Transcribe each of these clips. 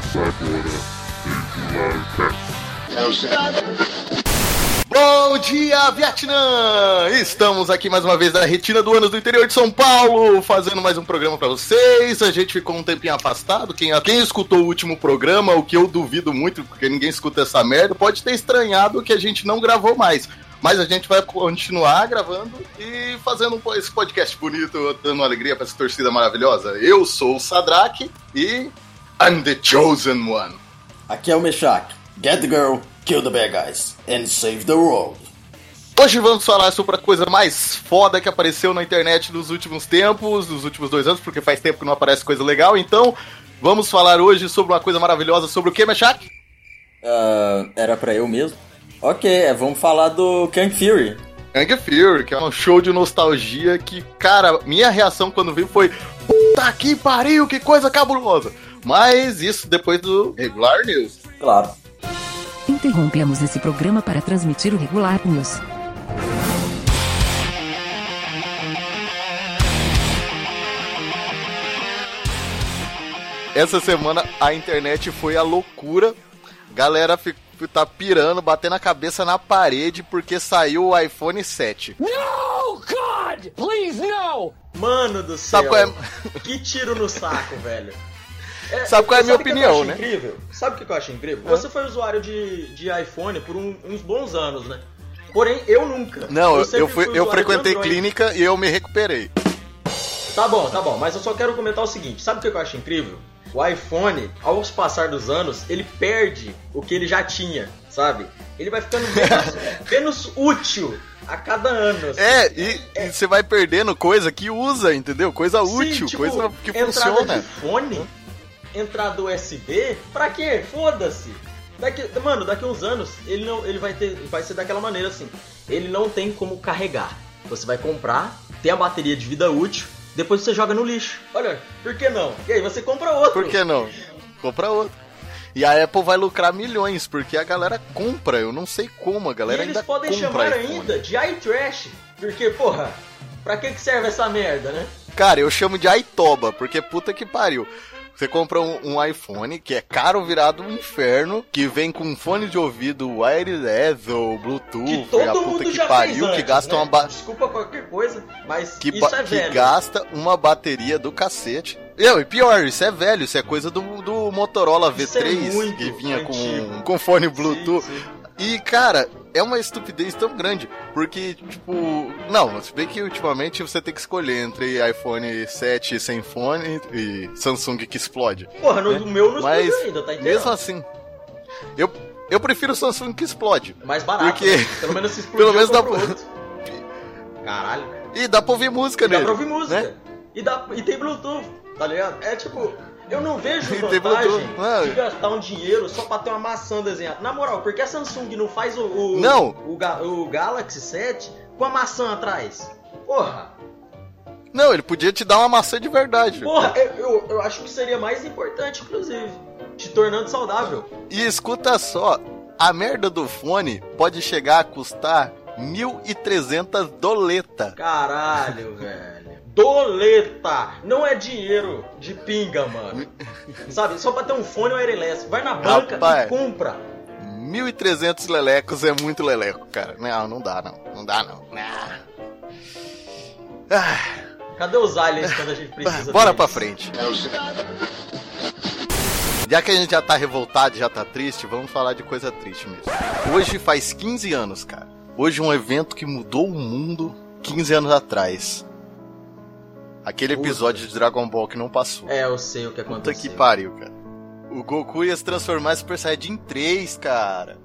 Começa agora Bom dia, Vietnã! Estamos aqui mais uma vez na Retina do Anos do interior de São Paulo, fazendo mais um programa para vocês. A gente ficou um tempinho afastado. Quem, quem escutou o último programa, o que eu duvido muito, porque ninguém escuta essa merda, pode ter estranhado que a gente não gravou mais. Mas a gente vai continuar gravando e fazendo esse podcast bonito, dando alegria para essa torcida maravilhosa. Eu sou o Sadraque e I'm the chosen one. Aqui é o Meshach. Get the girl, kill the bad guys, and save the world. Hoje vamos falar sobre a coisa mais foda que apareceu na internet nos últimos tempos, nos últimos dois anos, porque faz tempo que não aparece coisa legal. Então, vamos falar hoje sobre uma coisa maravilhosa. Sobre o que, Meshach? Uh, era pra eu mesmo? Ok, é, vamos falar do Kang Fury. Kang Fury, que é um show de nostalgia que, cara, minha reação quando vi foi Puta que pariu, que coisa cabulosa! Mas isso depois do Regular News. Claro. Interrompemos esse programa para transmitir o Regular News. Essa semana a internet foi a loucura. Galera tá pirando, batendo a cabeça na parede porque saiu o iPhone 7. No, God! Please, no! Mano do céu. Sabe qual é... Que tiro no saco, velho. É, sabe qual é a minha opinião, né? Incrível? Sabe o que eu acho incrível? Você foi usuário de, de iPhone por um, uns bons anos, né? Porém, eu nunca. Não, eu, eu, fui, eu frequentei clínica e eu me recuperei. Tá bom, tá bom, mas eu só quero comentar o seguinte: sabe o que eu acho incrível? O iPhone, ao passar dos anos, ele perde o que ele já tinha, sabe? Ele vai ficando menos, menos útil a cada ano. Assim. É, e, é. e, você vai perdendo coisa que usa, entendeu? Coisa Sim, útil, tipo, coisa que funciona. De fone, entrada USB, pra quê? Foda-se. Daqui, mano, daqui uns anos ele não, ele vai ter, vai ser daquela maneira assim. Ele não tem como carregar. Você vai comprar, tem a bateria de vida útil, depois você joga no lixo. Olha, por que não? E aí você compra outro. Por que não? Compra outro. E a Apple vai lucrar milhões, porque a galera compra. Eu não sei como, a galera e eles ainda podem chamar ainda de iTrash. Porque, porra, pra que, que serve essa merda, né? Cara, eu chamo de iToba, porque puta que pariu. Você compra um, um, iPhone que é caro virado um inferno, que vem com fone de ouvido wireless ou Bluetooth, que todo a puta mundo que já pariu, antes, que gasta né? uma ba... Desculpa qualquer coisa, mas que, isso é que velho. gasta uma bateria do cacete. Eu, e pior, isso é velho, isso é coisa do, do Motorola Isso é V3 muito que vinha antigo. com, com fone Bluetooth. Sim, sim. E, cara, é uma estupidez tão grande, porque, tipo, não, se bem que ultimamente você tem que escolher entre iPhone 7 sem fone e Samsung que explode. Porra, no, né? o meu não Mas, ainda, tá entendendo? mesmo assim, eu, eu prefiro o Samsung que explode. Mais barato, porque- né? Pelo menos se explodir, Pelo menos dá pra-. Caralho. E dá pra ouvir música E dá nele. pra ouvir música. né? E, dá, e tem Bluetooth, tá ligado? É tipo, eu não vejo vantagem não. de gastar um dinheiro só pra ter uma maçã desenhada. Na moral, por que a Samsung não faz o, o, Não. o, Ga- o Galaxy 7 com a maçã atrás? Porra! Não, ele podia te dar uma maçã de verdade. Porra, eu, eu, eu acho que seria mais importante, inclusive. Te tornando saudável. E escuta só, a merda do fone pode chegar a custar 1.300 doleta. Caralho, velho. Doleta! Não é dinheiro de pinga, mano. Sabe? Só pra ter um fone wireless. Vai na banca Rapaz. e compra. 1.300 lelecos é muito leleco, cara. Não, não dá não. Não dá não. Não. Ah, Cadê os aliens quando a gente precisa bora deles? pra frente. Já que a gente já tá revoltado, já tá triste, vamos falar de coisa triste mesmo. Hoje faz 15 anos, cara. Hoje um evento que mudou o mundo 15 anos atrás. Aquele Puta. episódio de Dragon Ball que não passou. É, eu sei o que Puta aconteceu. que pariu, cara. O Goku ia se transformar em Super Saiyajin 3, cara.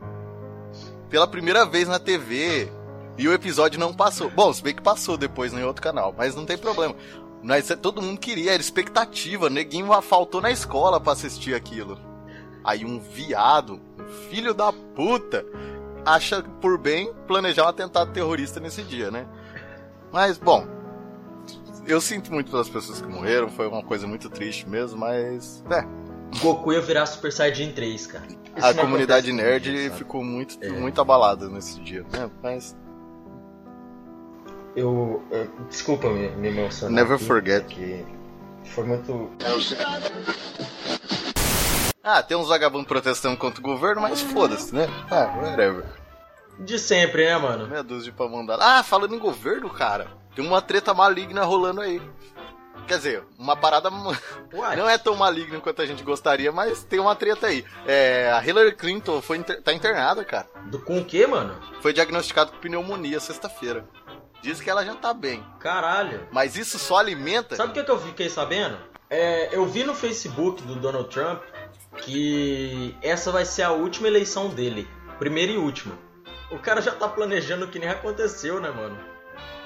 Pela primeira vez na TV. E o episódio não passou. Bom, se bem que passou depois em outro canal, mas não tem problema. Mas é, todo mundo queria, era expectativa. Neguinho faltou na escola pra assistir aquilo. Aí um viado, um filho da puta, acha por bem planejar um atentado terrorista nesse dia, né? Mas, bom, eu sinto muito pelas pessoas que morreram, foi uma coisa muito triste mesmo, mas. É, Goku ia virar Super Saiyajin 3, cara. Isso a comunidade nerd sabe? ficou muito, É. muito abalada nesse dia, né? Mas. Eu, eu- Desculpa me, me emocionar. Never aqui, forget. Que foi muito. Ah, tem uns vagabundos protestando contra o governo, mas foda-se, né? Ah, whatever. De sempre, né, mano? Meia dúzia de pau mandado. Ah, falando em governo, cara, tem uma treta maligna rolando aí. Quer dizer, uma parada Uai. não é tão maligna quanto a gente gostaria, mas tem uma treta aí. É, a Hillary Clinton foi inter- tá internada, cara. Do, com o quê, mano? Foi diagnosticado com pneumonia sexta-feira. Diz que ela já tá bem. Caralho. Mas isso só alimenta. Sabe o que, que eu fiquei sabendo? É, eu vi no Facebook do Donald Trump que essa vai ser a última eleição dele. Primeira e última. O cara já tá planejando o que nem aconteceu, né, mano?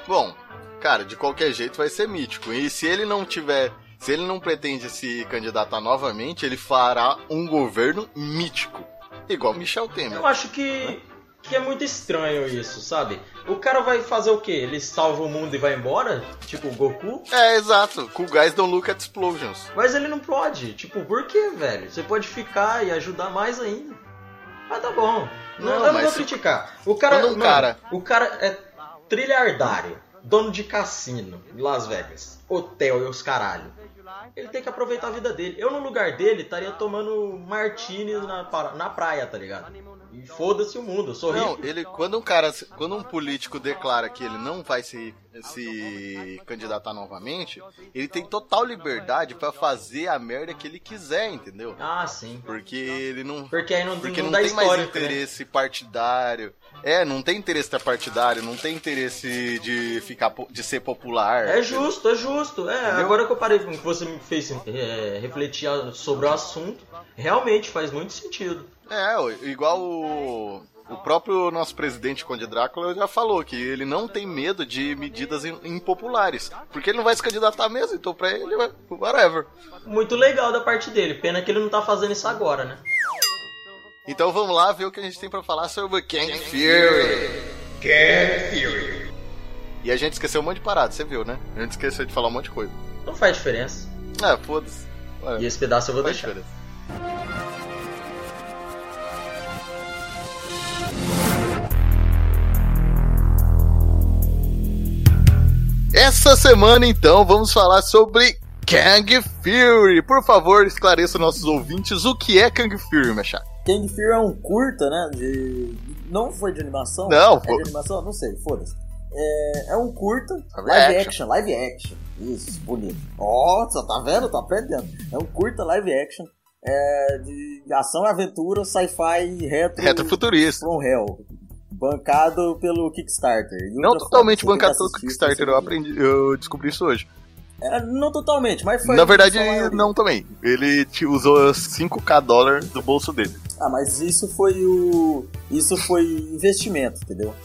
Bom, cara, de qualquer jeito vai ser mítico. E se ele não tiver. Se ele não pretende se candidatar novamente, ele fará um governo mítico. Igual Michel Temer. Eu acho que, que é muito estranho isso, sabe? O cara vai fazer o quê? Ele salva o mundo e vai embora? Tipo o Goku? É, exato. Cool guys don't look at explosions. Mas ele não pode. Tipo, por quê, velho? Você pode ficar e ajudar mais ainda. Mas tá bom. Não, Não, eu não vou criticar. O cara, um mano, cara- o cara é trilhardário, dono de cassino em Las Vegas, hotel e os caralho. Ele tem que aproveitar a vida dele. Eu no lugar dele estaria tomando martini na, na praia, tá ligado? E foda-se o mundo, eu sou Não, rico. ele quando um cara, quando um político declara que ele não vai se, se candidatar novamente, ele tem total liberdade pra fazer a merda que ele quiser, entendeu? Ah, sim. Porque ele não Porque aí não, porque não, não, dá tem mais né? interesse partidário. É, não tem interesse partidário, não tem interesse de ficar de ser popular. É justo, é justo. É, Entendeu? agora que eu parei, que você me fez é, refletir sobre o assunto, realmente faz muito sentido. É, igual o, o próprio nosso presidente Conde Drácula já falou que ele não tem medo de medidas im- impopulares. Porque ele não vai se candidatar mesmo, então pra ele, vai- whatever. Muito legal da parte dele. Pena que ele não tá fazendo isso agora, né? Então vamos lá ver o que a gente tem pra falar sobre King Fury. King Fury. E a gente esqueceu um monte de parada, você viu, né? A gente esqueceu de falar um monte de coisa. Não faz diferença. Ah, foda-se. E esse pedaço eu vou Faz deixar. diferença. Essa semana, então, vamos falar sobre Kang Fury. Por favor, esclareça nossos ouvintes o que é Kang Fury, Machado. Kang Fury é um curta, né? De. Não foi de animação? Não, é pô. de animação? Não sei, foda-se. É, é um curta, Live live action. action. live action. Isso, bonito. Nossa, tá vendo? Tá aprendendo. É um curta live action é, de ação e aventura, sci-fi retro. Retrofuturista. From Hell. Bancado pelo Kickstarter. Não totalmente bancado pelo Kickstarter, eu aprendi, eu descobri isso hoje. É, não totalmente, mas foi. Na verdade, não também. Ele te usou 5k dólar do bolso dele. Ah, mas isso foi o. Isso foi investimento, entendeu?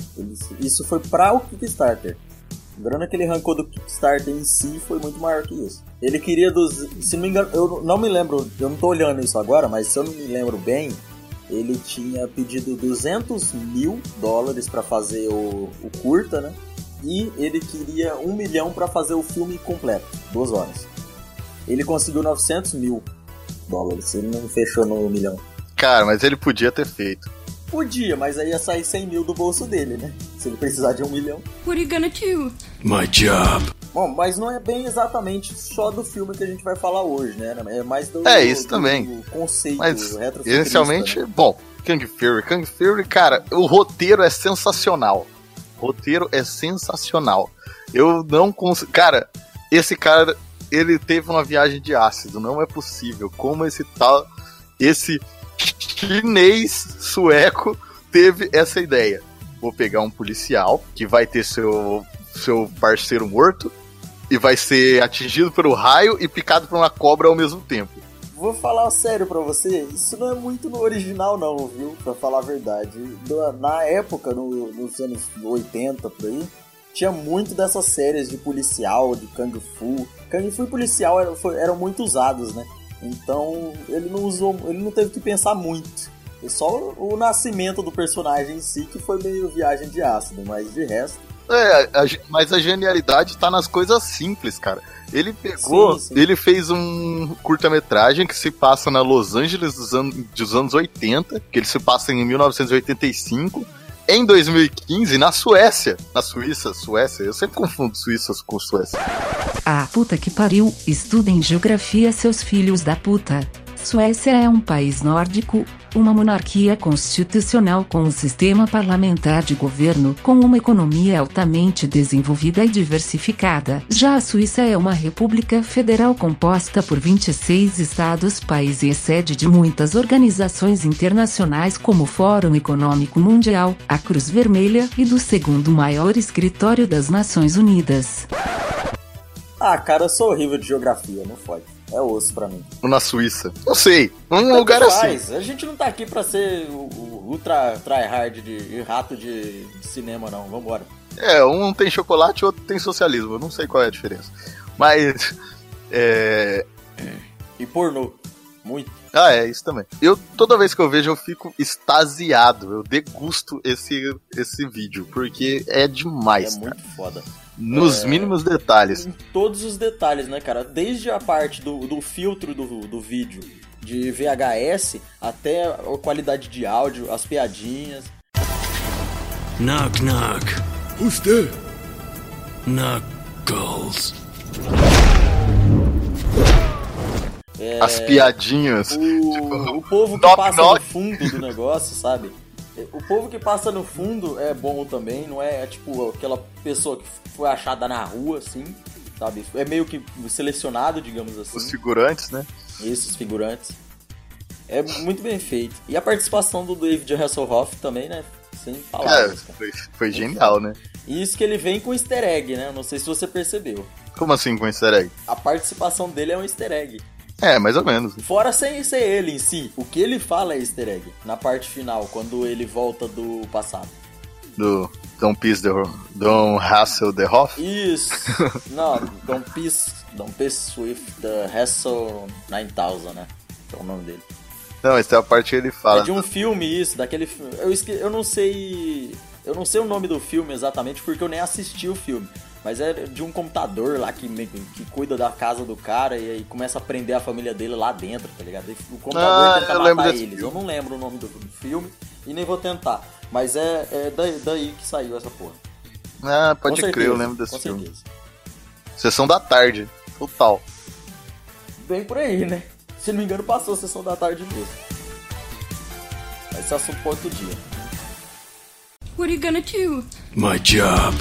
Isso foi pra o Kickstarter. A grana que ele arrancou do Kickstarter em si foi muito maior que isso. Ele queria dos. Se não me engano, eu não me lembro, eu não tô olhando isso agora, mas se eu não me lembro bem, ele tinha pedido 200 mil dólares pra fazer o, o curta, né? E ele queria um milhão pra fazer o filme completo, duas horas. Ele conseguiu 900 mil dólares, ele não fechou no milhão. Cara, mas ele podia ter feito. Podia, mas aí ia sair 100 mil do bolso dele, né? Se ele precisar de um milhão. What are you gonna do? My job. Bom, mas não é bem exatamente só do filme que a gente vai falar hoje, né? É mais do, É, isso do- também. do conceito Mas, inicialmente, né? bom, Kang Fury. Kang Fury, cara, o roteiro é sensacional. O roteiro é sensacional. Eu não consigo. Cara, esse cara, ele teve uma viagem de ácido. Não é possível. Como esse tal. Esse chinês sueco teve essa ideia. Vou pegar um policial que vai ter seu, seu parceiro morto e vai ser atingido pelo raio e picado por uma cobra ao mesmo tempo. Vou falar sério pra você, isso não é muito no original não, viu? Pra falar a verdade. Na- época, no- nos anos 80, por aí, tinha muito dessas séries de policial, de Kung Fu. Kung Fu e policial eram, eram muito usados, né? Então, ele não usou, ele não teve que pensar muito. Foi só o nascimento do personagem em si que foi meio viagem de ácido, mas de resto... É, a mas a genialidade tá nas coisas simples, cara. Ele pegou, Sim, sim. ele fez um curta-metragem que se passa na Los Angeles dos, an dos anos 80, que ele se passa em 1985. Em 2015, na Suécia. Na Suíça, Suécia. Eu sempre confundo Suíça com Suécia. Ah, puta que pariu. Estudem geografia, seus filhos da puta. Suécia é um país nórdico, uma monarquia constitucional com um sistema parlamentar de governo com uma economia altamente desenvolvida e diversificada. Já a Suíça é uma república federal composta por 26 estados, país e sede de muitas organizações internacionais como o Fórum Econômico Mundial, a Cruz Vermelha e do segundo maior escritório das Nações Unidas. Ah, cara, eu sou horrível de geografia, não fode. É osso pra mim. Na Suíça. Não sei. Um Tanto lugar assim. faz. A gente não tá aqui pra ser o, o ultra tryhard de, de rato de, de cinema, não. Vambora. É, um tem chocolate e outro tem socialismo. Eu não sei qual é a diferença. Mas. É. E pornô. Muito. Ah, é, isso também. Eu, toda vez que eu vejo, eu fico extasiado. Eu degusto esse, esse vídeo, porque é demais, é cara. muito foda. Nos É. mínimos detalhes. Em todos os detalhes, né, cara? Desde a parte do, do filtro do, do vídeo de VHS até a qualidade de áudio, as piadinhas. Knock, knock. Who's there? Knuckles. As piadinhas. O, o povo que knock, passa knock. no fundo do negócio, sabe? O povo que passa no fundo é bom também, não é, tipo aquela pessoa que foi achada na rua, assim, sabe? É meio que selecionado, digamos assim. Os figurantes, né? Esses figurantes. É muito bem feito. E a participação do David Hasselhoff também, né? Sem É, palavras, cara. foi, foi genial, né? E isso que ele vem com easter egg, né? Não sei se você percebeu. Como assim com easter egg? A participação dele é um easter egg. É, mais ou menos. Fora sem ser ele em si. O que ele fala é easter egg. Na parte final, quando ele volta do passado. Do Don't Piss the Don't Hassle the Hoff. Isso. Não, Don't Piss, Don't Piss with the Hassle 9000, né? É o nome dele. Não, essa é a parte que ele fala. É de um filme isso, daquele filme. Eu, esque... eu não sei. Eu não sei o nome do filme exatamente porque eu nem assisti o filme. Mas é de um computador lá que, que cuida da casa do cara e aí começa a prender a família dele lá dentro, tá ligado? E o computador Ah, tenta matar eles. filme. Eu não lembro o nome do filme e nem vou tentar. Mas é, é daí, daí que saiu essa porra. Ah, pode Com crer, eu certeza, lembro desse com filme. certeza. Sessão da tarde. Total. Bem por aí, né? Se não me engano, passou a sessão da tarde mesmo. Mas esse é assunto outro dia. What are you gonna do? My job.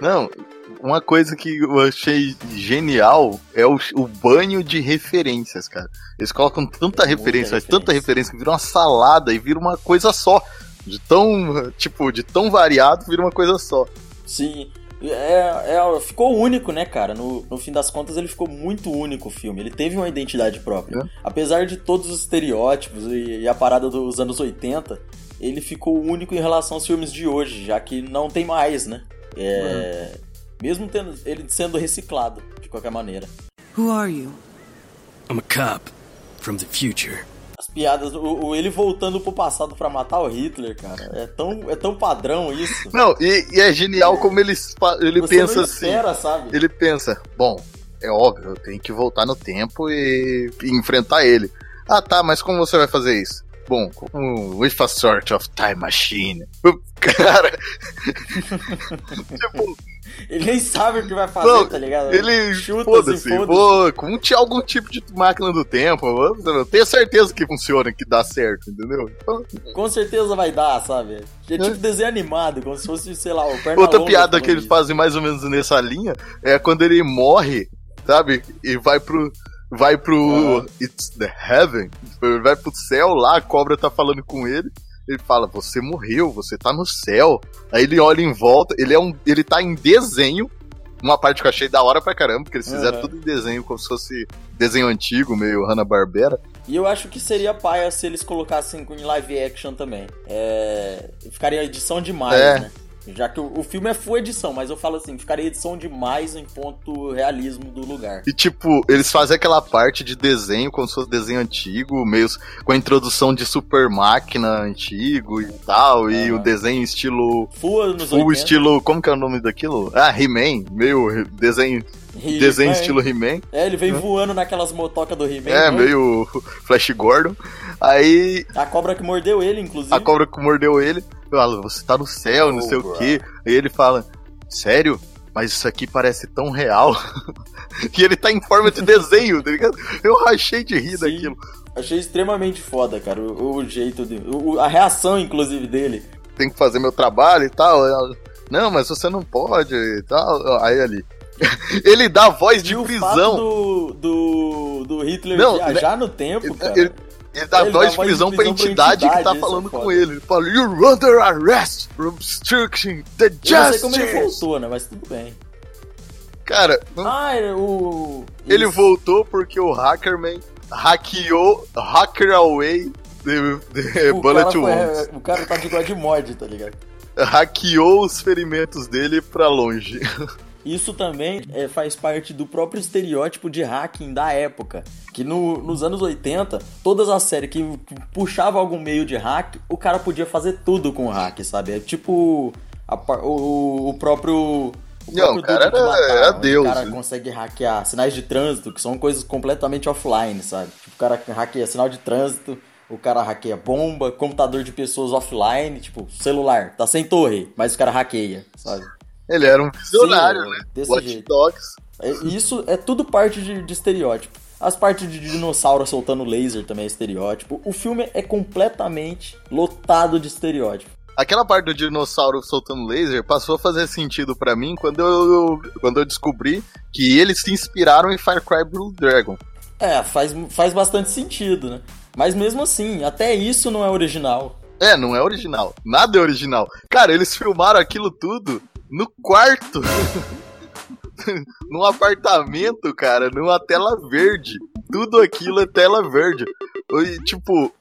Não, uma coisa que eu achei genial é o, o banho de referências, cara. Eles colocam tanta referência, mas tanta referência que vira uma salada e vira uma coisa só. De tão, tipo, de tão variado, vira uma coisa só. Sim. É, é, ficou único, né, cara? No, no fim das contas, ele ficou muito único o filme. Ele teve uma identidade própria. É. Apesar de todos os estereótipos e, e a parada dos anos 80, ele ficou único em relação aos filmes de hoje, já que não tem mais, né? É, Mesmo tendo, ele sendo reciclado, de qualquer maneira. Who are you? I'm a cop from the future. As piadas, o, o- ele voltando pro passado pra matar o Hitler, cara, é tão, é tão padrão isso. Não, e, e é genial como ele, ele Você pensa não assim. espera, sabe? Ele pensa, bom, é óbvio, eu tenho que voltar no tempo e, e enfrentar ele. Ah, tá, mas como você vai fazer isso? Bom, com, with a sort of time machine. Cara, tipo, Ele nem sabe o que vai fazer, Não, tá ligado? ele chuta foda-se, assim, vou com algum tipo de máquina do tempo, eu tenho certeza que funciona, que dá certo, entendeu? Então, Com certeza vai dar, sabe? É tipo desenho animado, como se fosse, sei lá, o perna Outra piada falando que eles fazem mais ou menos nessa linha é quando ele morre, sabe? E vai pro. Vai pro. It's the heaven. Vai pro céu lá, a cobra tá falando com ele. Ele fala, você morreu, você tá no céu. Aí ele olha em volta, ele é um. Ele tá em desenho. Uma parte que eu achei da hora pra caramba, porque eles fizeram Uhum. tudo em desenho, como se fosse desenho antigo, meio Hanna-Barbera. E eu acho que seria paia se eles colocassem em live action também. É... Ficaria edição demais, É. né? Já que o, o filme é full edição, mas eu falo assim, ficaria edição demais em ponto realismo do lugar. E tipo, eles fazem aquela parte de desenho, como se fosse desenho antigo, meio com a introdução de super máquina antigo e tal, e o desenho estilo. Full anos Full 80. estilo. Como que é o nome daquilo? Ah, He-Man, meio desenho. He-Man. Desenho estilo He-Man. É, ele vem voando naquelas motocas do He-Man. É, né? meio Flash Gordon. Aí A cobra que mordeu ele, inclusive. a cobra que mordeu ele fala, você tá no céu, não sei o Cobra. quê. Aí ele fala, sério? mas isso aqui parece tão real. e ele tá em forma de desenho, tá ligado? Eu rachei de rir Sim. daquilo. Achei extremamente foda, cara, o, o jeito de. o- a reação, inclusive, dele. Tem que fazer meu trabalho e tal. Não, mas você não pode e tal. Aí ali. Ele dá a voz de e o fato prisão. do, do, do Hitler Não, viajar no tempo, cara. Ele, ele dá Ele voz de prisão pra pra entidade, que entidade, tá é falando foda. com ele. Ele fala, You're under arrest for obstructing the Eu não sei como ele justice. voltou, né? Mas tudo bem. Cara, não- Ah, é o. ele isso. voltou porque o Hackerman hackeou, hacker away the, the O bullet foi- wounds. o cara tá de God mod, tá ligado? Hackeou os ferimentos dele pra longe. Isso também é, faz parte do próprio estereótipo de hacking da época. Que no- nos anos 80, todas as séries que, puxavam algum meio de hack, o cara podia fazer tudo com hack, sabe? É tipo a o, o próprio. O Não, o cara era- era onde Deus, O cara né? consegue hackear sinais de trânsito, que são coisas completamente offline, sabe? Tipo, o cara hackeia sinal de trânsito, o cara hackeia bomba, computador de pessoas offline, tipo, celular, tá sem torre, mas o cara hackeia, sabe? Ele era um visionário, Sim, né? desse Watch jeito. Dogs. É, Isso é tudo parte de, de estereótipo. As partes de dinossauro soltando laser também é estereótipo. O filme é completamente lotado de estereótipo. Aquela parte do dinossauro soltando laser passou a fazer sentido pra mim quando eu, quando eu descobri que eles se inspiraram em Far Cry Blue Dragon. É, faz, faz bastante sentido, né? Mas mesmo assim, até isso não é original. É, não é original. Nada é original. Cara, eles filmaram aquilo tudo no quarto. Num apartamento, cara, numa tela verde. Tudo aquilo é tela verde. E, tipo,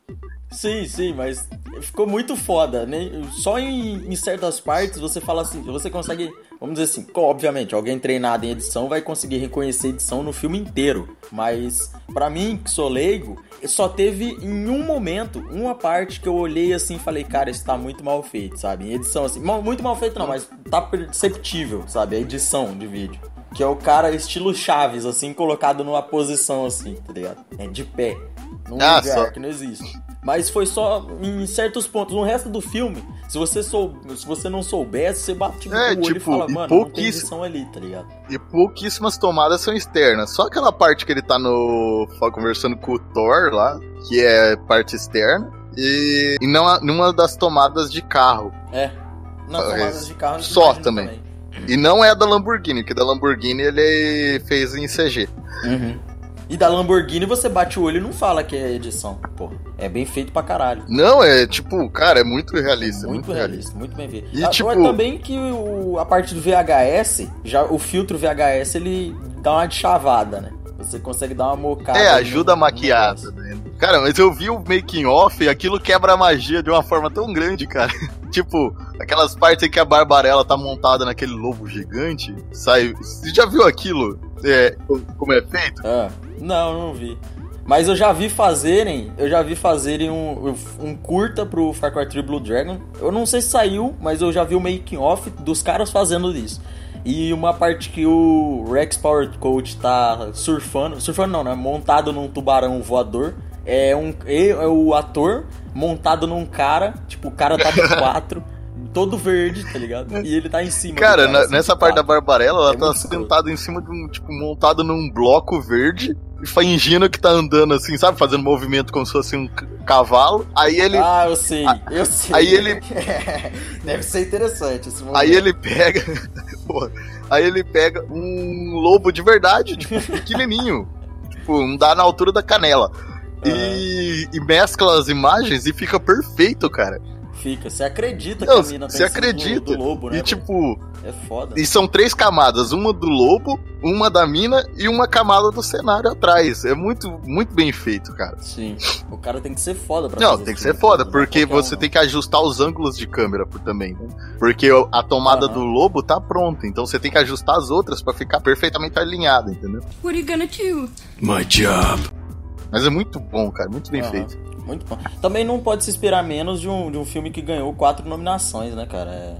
Sim, sim, mas ficou muito foda, né? Só em, em certas partes você fala assim, você consegue, vamos dizer assim, obviamente, alguém treinado em edição vai conseguir reconhecer edição no filme inteiro, mas pra mim, que sou leigo, só teve em um momento, uma parte que eu olhei assim e falei, cara, isso tá muito mal feito, sabe? Em edição assim, muito mal feito não, mas tá perceptível, sabe? A edição de vídeo. Que é o cara estilo Chaves, assim, colocado numa posição assim, tá ligado? É de pé. Num Ah, lugar só. que não existe. Mas foi só em certos pontos. No resto do filme, se você sou, se você não soubesse, você bate É, olho tipo, e fala, e mano, não tem pouquíssimo- edição ali, tá ligado? e pouquíssimas tomadas são externas. Só aquela parte que ele tá no. conversando com o Thor lá, que é parte externa. E, e não, numa das tomadas de carro. É. Não, tomadas de carro. só imagino também. E não é a da Lamborghini, que da Lamborghini ele fez em CG. Uhum. E da Lamborghini você bate o olho e não fala que é edição. Porra, é bem feito pra caralho. Não, é tipo, cara, é muito realista. muito, muito realista, muito bem feito. E, Ah, tipo- mas também que o- a parte do VHS, já o filtro VHS ele dá uma de chavada, né? Você consegue dar uma mocada. É, ajuda a no maquiada, negócio. né? Cara, mas eu vi o making off e aquilo quebra a magia de uma forma tão grande, cara. tipo, aquelas partes em que a Barbarella tá montada naquele lobo gigante, sai. Você já viu aquilo? É, como é feito? Ah, não, não vi. Mas eu já vi fazerem, eu já vi fazerem um, um curta pro Far Cry 3 Blue Dragon. Eu não sei se saiu, mas eu já vi o making off dos caras fazendo isso. E uma parte que o Rex Power Coach tá surfando, surfando não, né? Montado num tubarão voador. É um é o ator montado num cara, tipo, o cara tá de quatro, todo verde, tá ligado? E ele tá em cima. Cara, na- assim, nessa de parte da. Barbarella, ela É tá sentada em cima de um, tipo, montada num bloco verde fingindo que tá andando assim, sabe? Fazendo movimento como se fosse um cavalo. Aí ele. Ah, eu sei, eu sei. aí ele- Deve ser interessante esse momento. Aí ele pega. Porra, aí ele pega um lobo de verdade, tipo, pequenininho. tipo, não dá na altura da canela. E, e mescla as imagens e fica perfeito, cara. Fica, você acredita Não, que a mina tá você em cima do- acredita. Do, lobo, né? e tipo, É foda. e são três camadas: uma do lobo, uma da mina e uma camada do cenário atrás. É muito, muito bem feito, cara. Sim. O cara tem que ser foda pra Não, fazer tem que ser né? foda, Não é porque um, você não. tem que ajustar os ângulos de câmera por também, né? Porque a tomada do lobo tá pronta, então você tem que ajustar as outras pra ficar perfeitamente alinhada, entendeu? What are you gonna do? My job. Mas é muito bom, cara, muito bem feito. Muito bom. Também não pode se esperar menos de um, de um filme que ganhou quatro nominações, né, cara? É,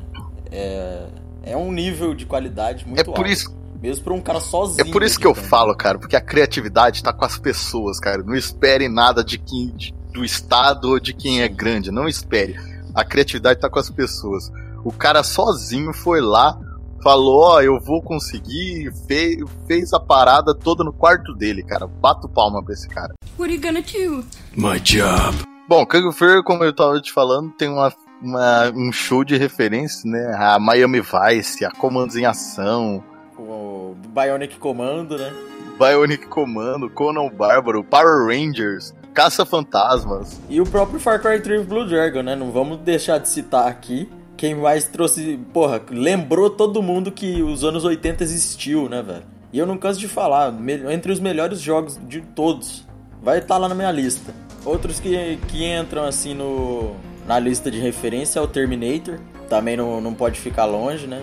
é, é um nível de qualidade muito É por alto. isso, Mesmo pra um cara é sozinho. por isso que eu falo, cara, porque a criatividade tá com as pessoas, cara. Não espere nada de quem de- do estado ou de quem é grande, não espere. A criatividade tá com as pessoas. O cara sozinho foi lá, falou, ó, eu vou conseguir, fez, fez a parada toda no quarto dele, cara. Bato palma pra esse cara. What are you gonna do? My job. Bom, Kung Fu, como eu tava te falando, tem uma, uma- um show de referência, né? A Miami Vice, a Comandos em Ação, O Bionic Comando, né? Bionic Commando, Conan Bárbaro, Power Rangers, Caça-Fantasmas. E o próprio Far Cry 3 Blue Dragon, né? Não vamos deixar de citar aqui. Quem mais trouxe. Porra, lembrou todo mundo que os anos 80 existiu, né, velho? E eu não canso de falar, entre os melhores jogos de todos. Vai estar lá na minha lista. Outros que, que entram assim no na lista de referência é o Terminator. Também não, não pode ficar longe, né?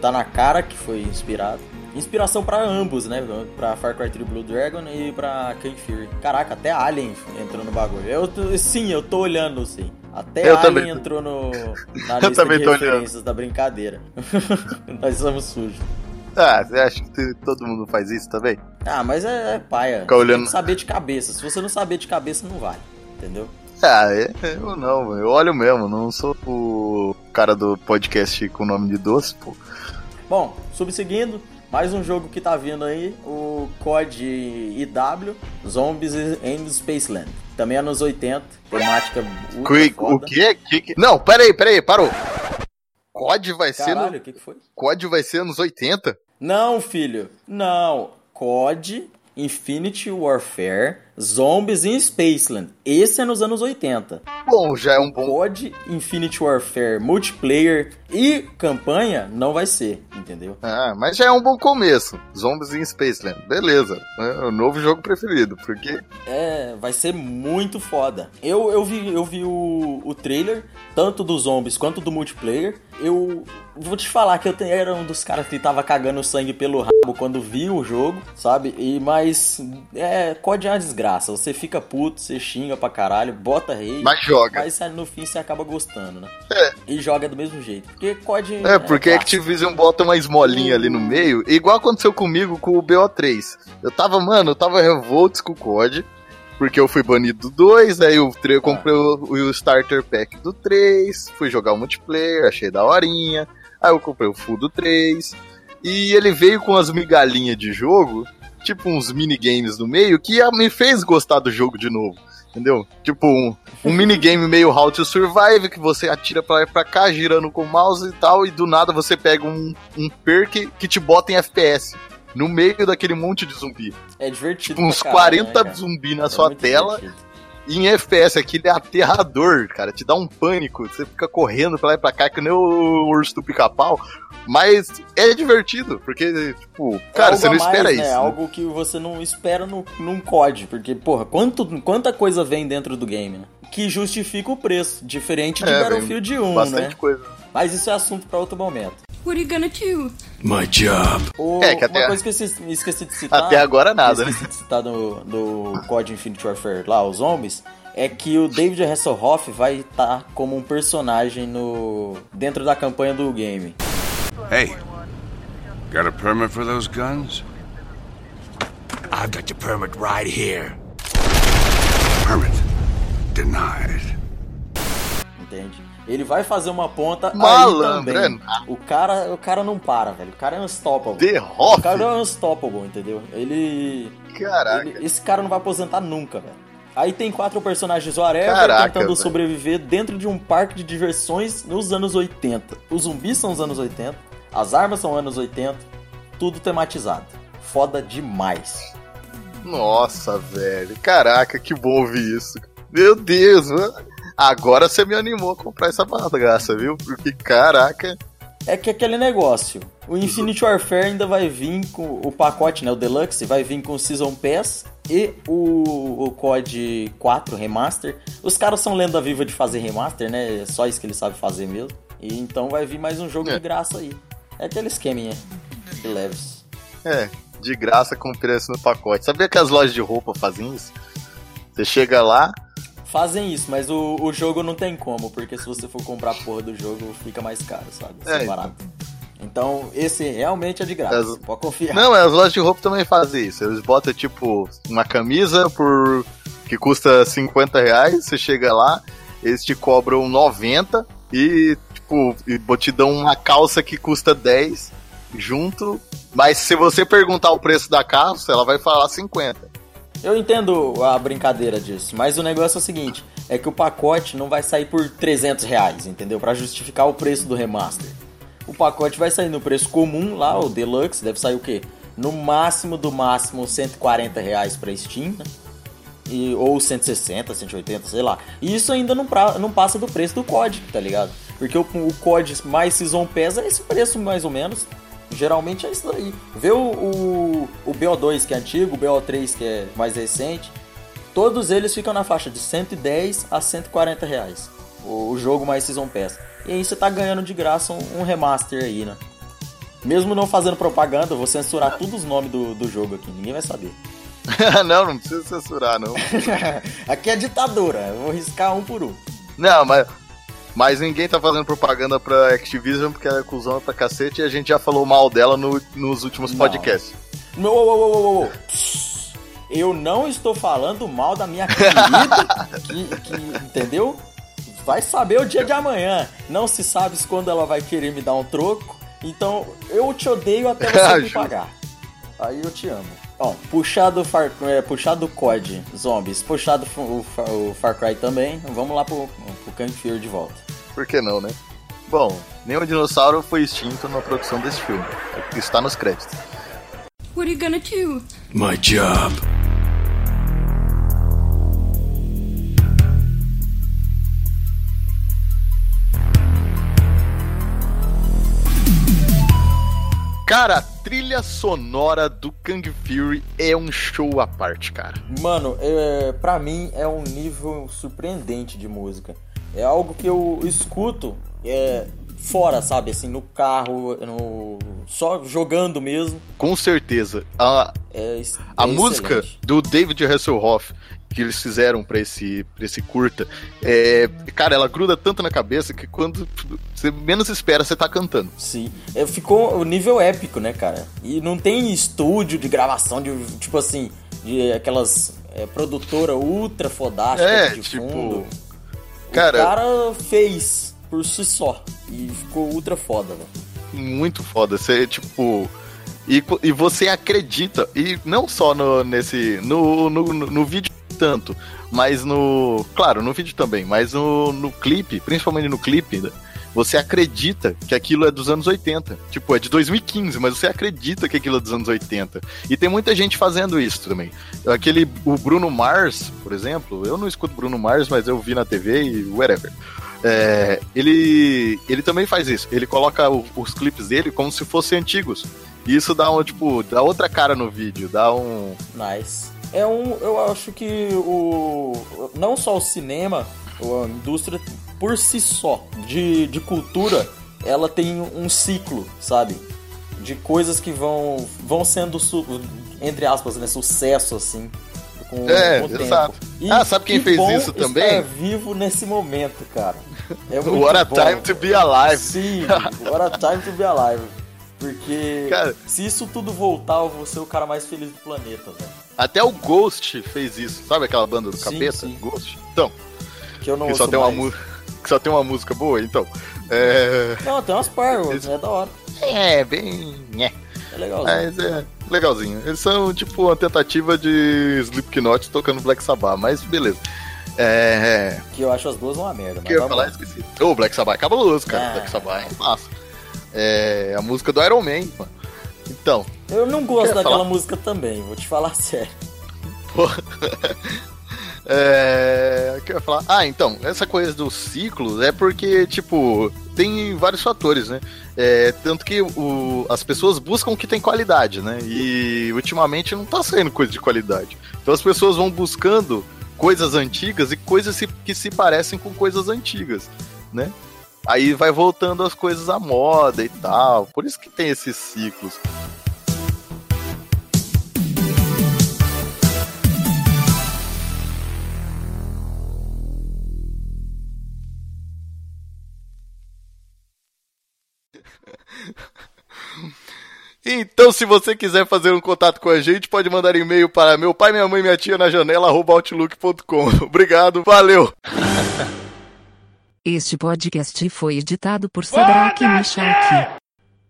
Tá na cara que foi inspirado. Inspiração pra ambos, né? Pra Far Cry 3 Blue Dragon e pra King Fury. Caraca, até Alien entrou no bagulho. Eu, sim, eu tô olhando, sim. Até Eu Alien também. entrou no, na Eu lista de tô olhando. referências da brincadeira. Nós somos sujos. Ah, você acha que todo mundo faz isso também? Ah, mas é, é paia. Fica olhando. Tem que saber de cabeça. Se você não saber de cabeça, não vale. Entendeu? Ah, é, eu não, eu olho mesmo, não sou o cara do podcast com nome de doce, pô. Bom, subseguindo, mais um jogo que tá vindo aí, o COD IW, Zombies and Spaceland. Também anos 80, temática Que- o quê? Que, que... Não, pera aí, pera aí, parou. COD vai ser Caralho, no... o que, que foi? COD vai ser nos 80? Não, filho, não. COD Infinity Warfare, Zombies in Spaceland. Esse é nos anos 80. Bom, já é um bom... COD Infinity Warfare multiplayer e campanha não vai ser, entendeu? Ah, mas já é um bom começo. Zombies in Spaceland, beleza. É o novo jogo preferido, porque... É, vai ser muito foda. Eu, eu vi, eu vi o, o trailer, tanto dos zombies quanto do multiplayer. Eu vou te falar que eu era um dos caras que tava cagando sangue pelo rabo quando vi o jogo, sabe? E mas é, COD é uma desgraça. Você fica puto, você xinga pra caralho, bota rei. Mas joga. Mas no fim você acaba gostando, né? É. E joga do mesmo jeito. Porque COD. É, porque a clássico. Activision bota uma esmolinha ali no meio, igual aconteceu comigo com o BO3. Eu tava, mano, eu tava revoltos com o COD, porque eu fui banido do 2, aí eu, eu comprei o, o Starter Pack do 3, fui jogar o multiplayer, achei da horinha, aí eu comprei o full do 3, e ele veio com as migalhinhas de jogo, tipo uns minigames no meio, que me fez gostar do jogo de novo. Entendeu? Tipo, um, um minigame meio How to Survive, que você atira pra pra cá, girando com o mouse e tal, e do nada você pega um, um perk que te bota em FPS. No meio daquele monte de zumbi. É divertido. Tipo, uns pra caralho, 40 né, cara? zumbi na É sua tela. divertido. E em FPS, aquilo é aterrador, cara. Te dá um pânico. Você fica correndo pra lá e pra cá, que nem o urso do pica-pau. Mas é divertido, porque, tipo, cara, É você não mais, espera né? isso. né? Algo que você não espera no, num COD. Porque, porra, quanto, quanta coisa vem dentro do game, né? Que justifica o preço. Diferente de É, Battlefield 1, Bastante né? coisa. Mas isso é assunto pra outro momento. What are you gonna do? My job. O- É, que até- Uma coisa que eu esqueci, esqueci de citar. Até agora nada, que eu né? esqueci de citar do, do COD Infinite Warfare lá, os zombies. É que o David Hasselhoff vai estar como um personagem no dentro da campanha do game. Hey, got a permit for those guns? I've got your permit right here. Permit denied. Entende? Ele vai fazer uma ponta Malandro, aí também. é O cara, o cara não para, velho. O cara é unstoppable. The O cara é unstoppable, entendeu? Ele, Caraca. ele- Esse cara não vai aposentar nunca, velho. Aí tem quatro personagens whatever Caraca, tentando velho. sobreviver dentro de um parque de diversões nos anos 80. Os zumbis são os anos 80, as armas são anos 80, tudo tematizado. Foda demais. Nossa, velho. Caraca, que bom ouvir isso. Meu Deus, mano. Agora você me animou a comprar essa bagaça, viu? Porque, caraca. É que aquele negócio. O Infinite Warfare ainda vai vir com o pacote, né? O Deluxe vai vir com o Season Pass e o, o COD 4 Remaster. Os caras são lenda viva de fazer remaster, né? É só isso que eles sabem fazer mesmo. E então vai vir mais um jogo É. de graça aí. É aquele esqueminha de leves. É, de graça com preço no pacote. Sabia que as lojas de roupa fazem isso? Você chega lá, Fazem isso, mas o, o jogo não tem como, porque se você for comprar a porra do jogo, fica mais caro, sabe? É, Separado. Então, esse realmente é de graça. As- Pode confiar. Não, as lojas de roupa também fazem isso. Eles botam, tipo, uma camisa por que custa 50 reais, você chega lá, eles te cobram 90 e, tipo, e te dão uma calça que custa 10 junto, mas se você perguntar o preço da calça, ela vai falar 50. Eu entendo a brincadeira disso, mas o negócio é o seguinte: é que o pacote não vai sair por 300 reais, entendeu? Pra justificar o preço do remaster. O pacote vai sair no preço comum lá, o Deluxe, deve sair o quê? No máximo do máximo 140 reais pra Steam, né? E, ou 160, 180, sei lá. E isso ainda não, pra, não passa do preço do COD, tá ligado? Porque o, o COD mais Season Pass é esse preço mais ou menos. Geralmente é isso daí. Vê o, o, o BO2 que é antigo, o BO3 que é mais recente. Todos eles ficam na faixa de 110 a 140 reais. O, o jogo mais Season Pass. E aí você tá ganhando de graça um, um remaster aí, né? Mesmo não fazendo propaganda, eu vou censurar todos os nomes do, do jogo aqui, ninguém vai saber. não, não precisa censurar, não. aqui é ditadura, eu vou riscar um por um. Não, mas, mas ninguém tá fazendo propaganda pra Activision porque ela é cuzão pra cacete e a gente já falou mal dela no, nos últimos Não. podcasts. Não, ô, ô. Psst. Eu não estou falando mal da minha querida, que, que, entendeu? Vai saber o dia de amanhã. Não se sabe quando ela vai querer me dar um troco. Então, eu te odeio até você me pagar. Aí eu te amo. Ó, puxado Far, é, puxado COD, Zombies, puxado o, Far- o Far Cry também. Vamos lá pro, pro Kang Fury de volta. Por que não, né? Bom, nenhum dinossauro foi extinto na produção desse filme. Está nos créditos. What are you gonna do? My job. Cara, a trilha sonora do Kang Fury é um show à parte, cara. Mano, é, pra mim é um nível surpreendente de música. É algo que eu escuto é, fora, sabe? Assim, no carro, no, só jogando mesmo. Com certeza. A, É, es- a é música do David Hasselhoff que eles fizeram pra esse, pra esse curta, é, cara, ela gruda tanto na cabeça que quando você menos espera, você tá cantando. Sim. É, ficou o nível épico, né, cara? E não tem estúdio de gravação de, tipo assim, de aquelas é, produtora ultra fodástica É, de tipo, fundo. cara- O cara fez por si só. E ficou ultra foda, velho. muito foda. Você, tipo. E, e você acredita, e não só no, nesse. No, no, no, no vídeo tanto, mas no. Claro, no vídeo também, mas no, no clipe, principalmente no clipe, você acredita que aquilo é dos anos 80. Tipo, é de 2015, mas você acredita que aquilo é dos anos 80. E tem muita gente fazendo isso também. Aquele. O Bruno Mars, por exemplo, eu não escuto Bruno Mars, mas eu vi na TV e whatever. É, ele, ele também faz isso. Ele coloca o- os clipes dele como se fossem antigos. E isso dá um, tipo, dá outra cara no vídeo, dá um. Nice. É um. Eu acho que o. Não só o cinema, a indústria por si só, de, de cultura, ela tem um ciclo, sabe? De coisas que vão, vão sendo, entre aspas, né, sucesso, assim. Com, É, com o tempo. exato. E Ah, sabe quem que fez isso também? Estar vivo nesse momento, cara. É muito What a bom. time to be alive. Sim, what a time to be alive. Porque Cara- se isso tudo voltar, eu vou ser o cara mais feliz do planeta, velho. Até o Ghost fez isso. Sabe aquela banda do Sim, capeta? sim. Ghost? Então, Que eu não que só, tem uma mais. que só tem uma música boa, então. É. Não, tem umas par, Esse- é da hora. É, bem. É. É legal. Mas é legalzinho. Eles são tipo uma tentativa de Slipknot tocando Black Sabbath, mas beleza. É. Que eu acho as duas uma merda. O que eu ia vamos falar, esqueci. Ô, Black Sabbath é cabuloso, cara. Ah. Black Sabbath é massa. É a música do Iron Man, mano. Então, Eu não gosto daquela falar? música também, vou te falar sério. É. O que eu ia falar? Ah, então, essa coisa dos ciclos é porque, tipo, tem vários fatores, né? É, tanto que o, as pessoas buscam o que tem qualidade, né? E ultimamente não tá saindo coisa de qualidade. Então as pessoas vão buscando coisas antigas e coisas que se parecem com coisas antigas, né? Aí vai voltando as coisas à moda e tal. Por isso que tem esses ciclos. Então, se você quiser fazer um contato com a gente, pode mandar e-mail para meu pai, minha mãe, minha tia na janela, outlook.com. Obrigado, valeu! Este podcast foi editado por Sadraque Michalki.